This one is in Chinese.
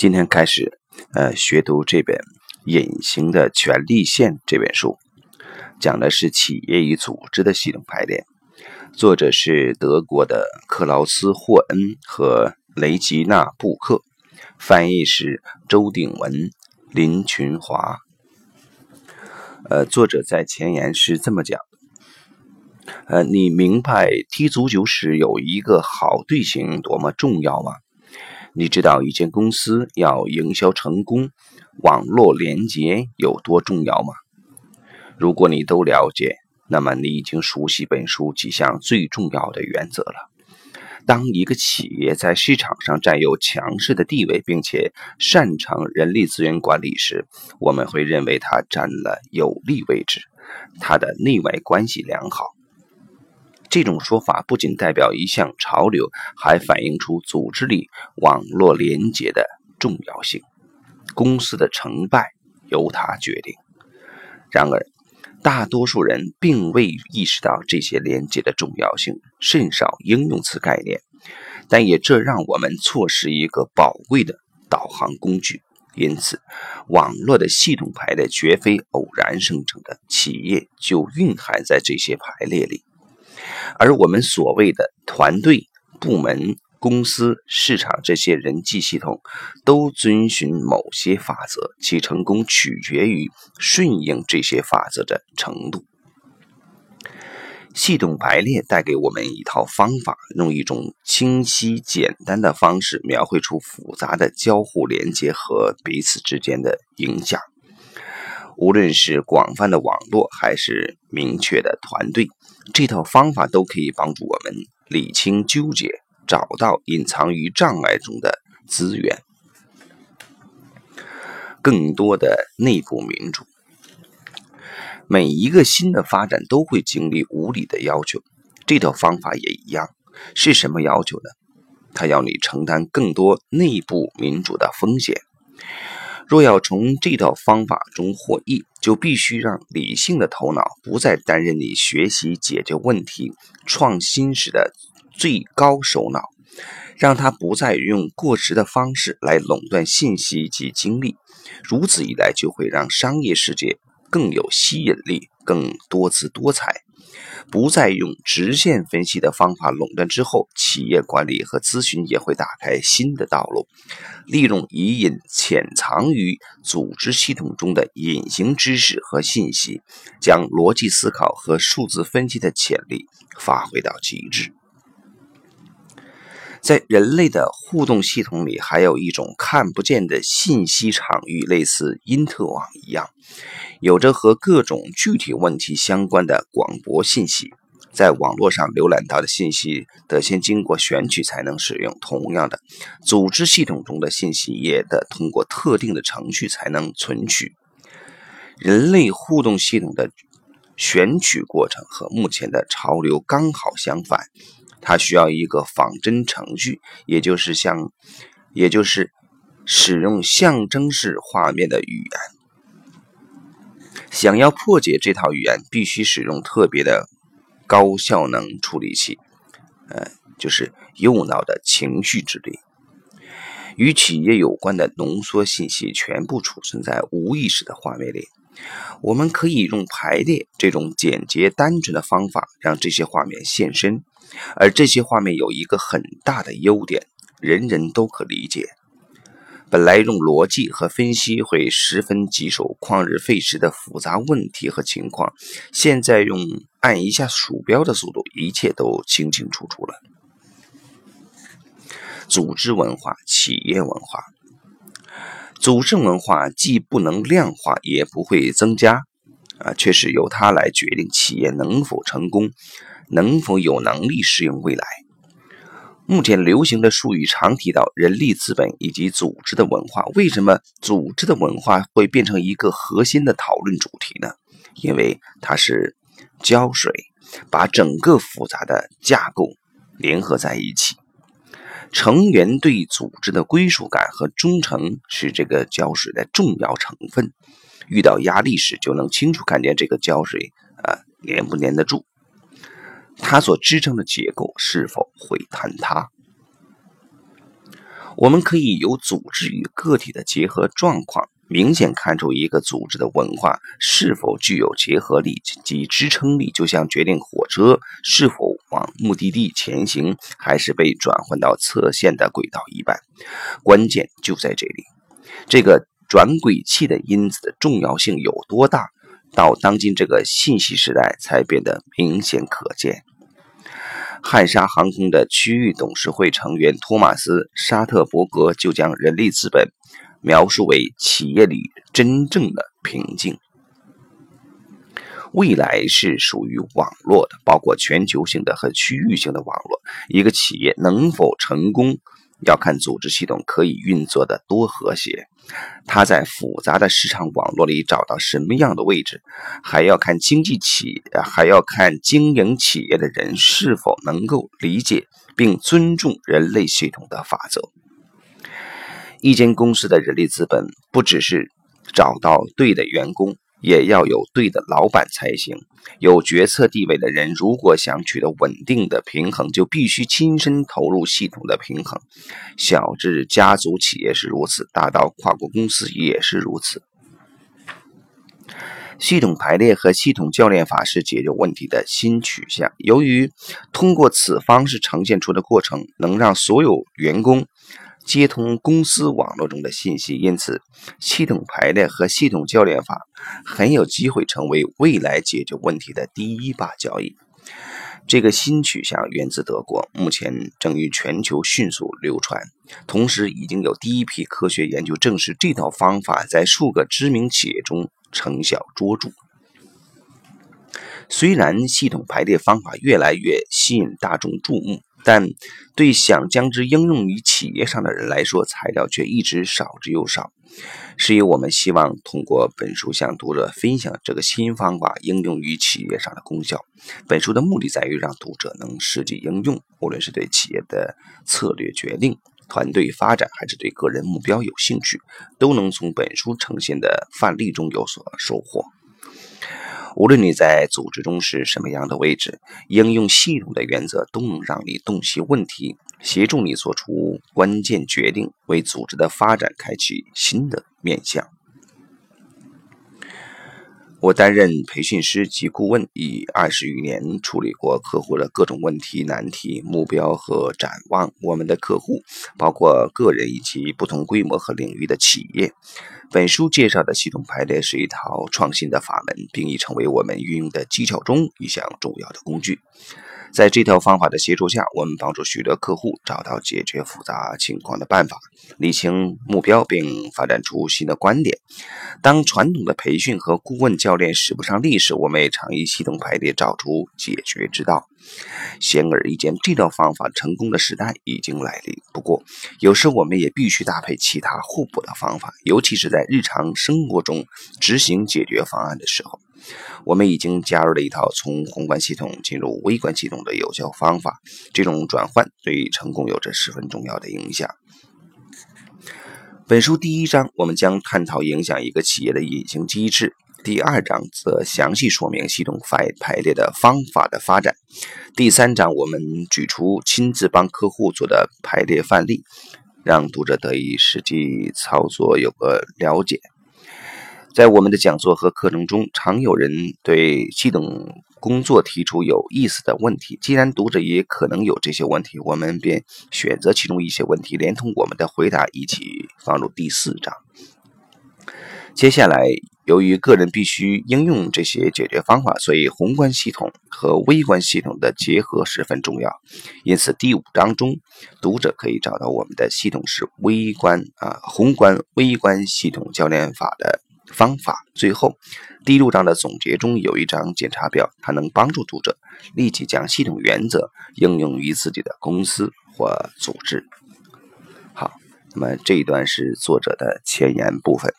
今天开始，呃，学读这本《隐形的权力线》这本书，讲的是企业与组织的系统排列。作者是德国的克劳斯·霍恩和雷吉娜·布克，翻译是周鼎文、林群华。呃，作者在前言是这么讲：呃，你明白踢足球时有一个好队形多么重要吗？你知道一间公司要营销成功，网络连接有多重要吗？如果你都了解，那么你已经熟悉本书几项最重要的原则了。当一个企业在市场上占有强势的地位，并且擅长人力资源管理时，我们会认为它占了有利位置，它的内外关系良好。这种说法不仅代表一项潮流，还反映出组织里网络连接的重要性。公司的成败由它决定。然而，大多数人并未意识到这些连接的重要性，甚少应用此概念。但也这让我们错失一个宝贵的导航工具。因此，网络的系统排列绝非偶然生成的，企业就蕴含在这些排列里。而我们所谓的团队、部门、公司、市场这些人际系统，都遵循某些法则，其成功取决于顺应这些法则的程度。系统排列带给我们一套方法，用一种清晰简单的方式描绘出复杂的交互连接和彼此之间的影响。无论是广泛的网络，还是明确的团队，这套方法都可以帮助我们理清纠结，找到隐藏于障碍中的资源。更多的内部民主，每一个新的发展都会经历无理的要求，这套方法也一样。是什么要求呢？他要你承担更多内部民主的风险。若要从这套方法中获益，就必须让理性的头脑不再担任你学习解决问题、创新时的最高首脑，让他不再用过时的方式来垄断信息及精力。如此一来，就会让商业世界更有吸引力，更多姿多彩。不再用直线分析的方法垄断之后，企业管理和咨询也会打开新的道路，利用已隐潜藏于组织系统中的隐形知识和信息，将逻辑思考和数字分析的潜力发挥到极致。在人类的互动系统里，还有一种看不见的信息场域，类似因特网一样。有着和各种具体问题相关的广播信息，在网络上浏览到的信息得先经过选取才能使用。同样的，组织系统中的信息也得通过特定的程序才能存取。人类互动系统的选取过程和目前的潮流刚好相反，它需要一个仿真程序，也就是像，也就是使用象征式画面的语言。想要破解这套语言，必须使用特别的高效能处理器，呃，就是右脑的情绪智力。与企业有关的浓缩信息全部储存在无意识的画面里。我们可以用排列这种简洁单纯的方法，让这些画面现身。而这些画面有一个很大的优点，人人都可理解。本来用逻辑和分析会十分棘手、旷日费时的复杂问题和情况，现在用按一下鼠标的速度，一切都清清楚楚了。组织文化、企业文化，组织文化既不能量化，也不会增加，啊，却是由它来决定企业能否成功，能否有能力适应未来。目前流行的术语常提到人力资本以及组织的文化。为什么组织的文化会变成一个核心的讨论主题呢？因为它是胶水，把整个复杂的架构联合在一起。成员对组织的归属感和忠诚是这个胶水的重要成分。遇到压力时，就能清楚看见这个胶水啊粘不粘得住。它所支撑的结构是否会坍塌？我们可以由组织与个体的结合状况，明显看出一个组织的文化是否具有结合力及支撑力，就像决定火车是否往目的地前行，还是被转换到侧线的轨道一般。关键就在这里，这个转轨器的因子的重要性有多大，到当今这个信息时代才变得明显可见。汉莎航空的区域董事会成员托马斯·沙特伯格就将人力资本描述为企业里真正的平静。未来是属于网络的，包括全球性的和区域性的网络。一个企业能否成功？要看组织系统可以运作的多和谐，它在复杂的市场网络里找到什么样的位置，还要看经济企，还要看经营企业的人是否能够理解并尊重人类系统的法则。一间公司的人力资本不只是找到对的员工。也要有对的老板才行。有决策地位的人，如果想取得稳定的平衡，就必须亲身投入系统的平衡。小至家族企业是如此，大到跨国公司也是如此。系统排列和系统教练法是解决问题的新取向。由于通过此方式呈现出的过程，能让所有员工。接通公司网络中的信息，因此系统排列和系统教练法很有机会成为未来解决问题的第一把交椅。这个新取向源自德国，目前正于全球迅速流传。同时，已经有第一批科学研究证实这套方法在数个知名企业中成效卓著。虽然系统排列方法越来越吸引大众注目。但对想将之应用于企业上的人来说，材料却一直少之又少。是以我们希望通过本书向读者分享这个新方法应用于企业上的功效。本书的目的在于让读者能实际应用，无论是对企业的策略决定、团队发展，还是对个人目标有兴趣，都能从本书呈现的范例中有所收获。无论你在组织中是什么样的位置，应用系统的原则都能让你洞悉问题，协助你做出关键决定，为组织的发展开启新的面向。我担任培训师及顾问已二十余年，处理过客户的各种问题、难题、目标和展望。我们的客户包括个人以及不同规模和领域的企业。本书介绍的系统排列是一套创新的法门，并已成为我们运用的技巧中一项重要的工具。在这套方法的协助下，我们帮助许多客户找到解决复杂情况的办法，理清目标，并发展出新的观点。当传统的培训和顾问教练使不上力时，我们也常以系统排列找出解决之道。显而易见，这套方法成功的时代已经来临。不过，有时我们也必须搭配其他互补的方法，尤其是在日常生活中执行解决方案的时候。我们已经加入了一套从宏观系统进入微观系统的有效方法，这种转换对成功有着十分重要的影响。本书第一章，我们将探讨影响一个企业的隐形机制；第二章则详细说明系统排排列的方法的发展；第三章我们举出亲自帮客户做的排列范例，让读者得以实际操作有个了解。在我们的讲座和课程中，常有人对系统工作提出有意思的问题。既然读者也可能有这些问题，我们便选择其中一些问题，连同我们的回答一起放入第四章。接下来，由于个人必须应用这些解决方法，所以宏观系统和微观系统的结合十分重要。因此，第五章中，读者可以找到我们的系统是微观啊宏观微观系统教练法的。方法最后第六章的总结中有一张检查表，它能帮助读者立即将系统原则应用于自己的公司或组织。好，那么这一段是作者的前言部分。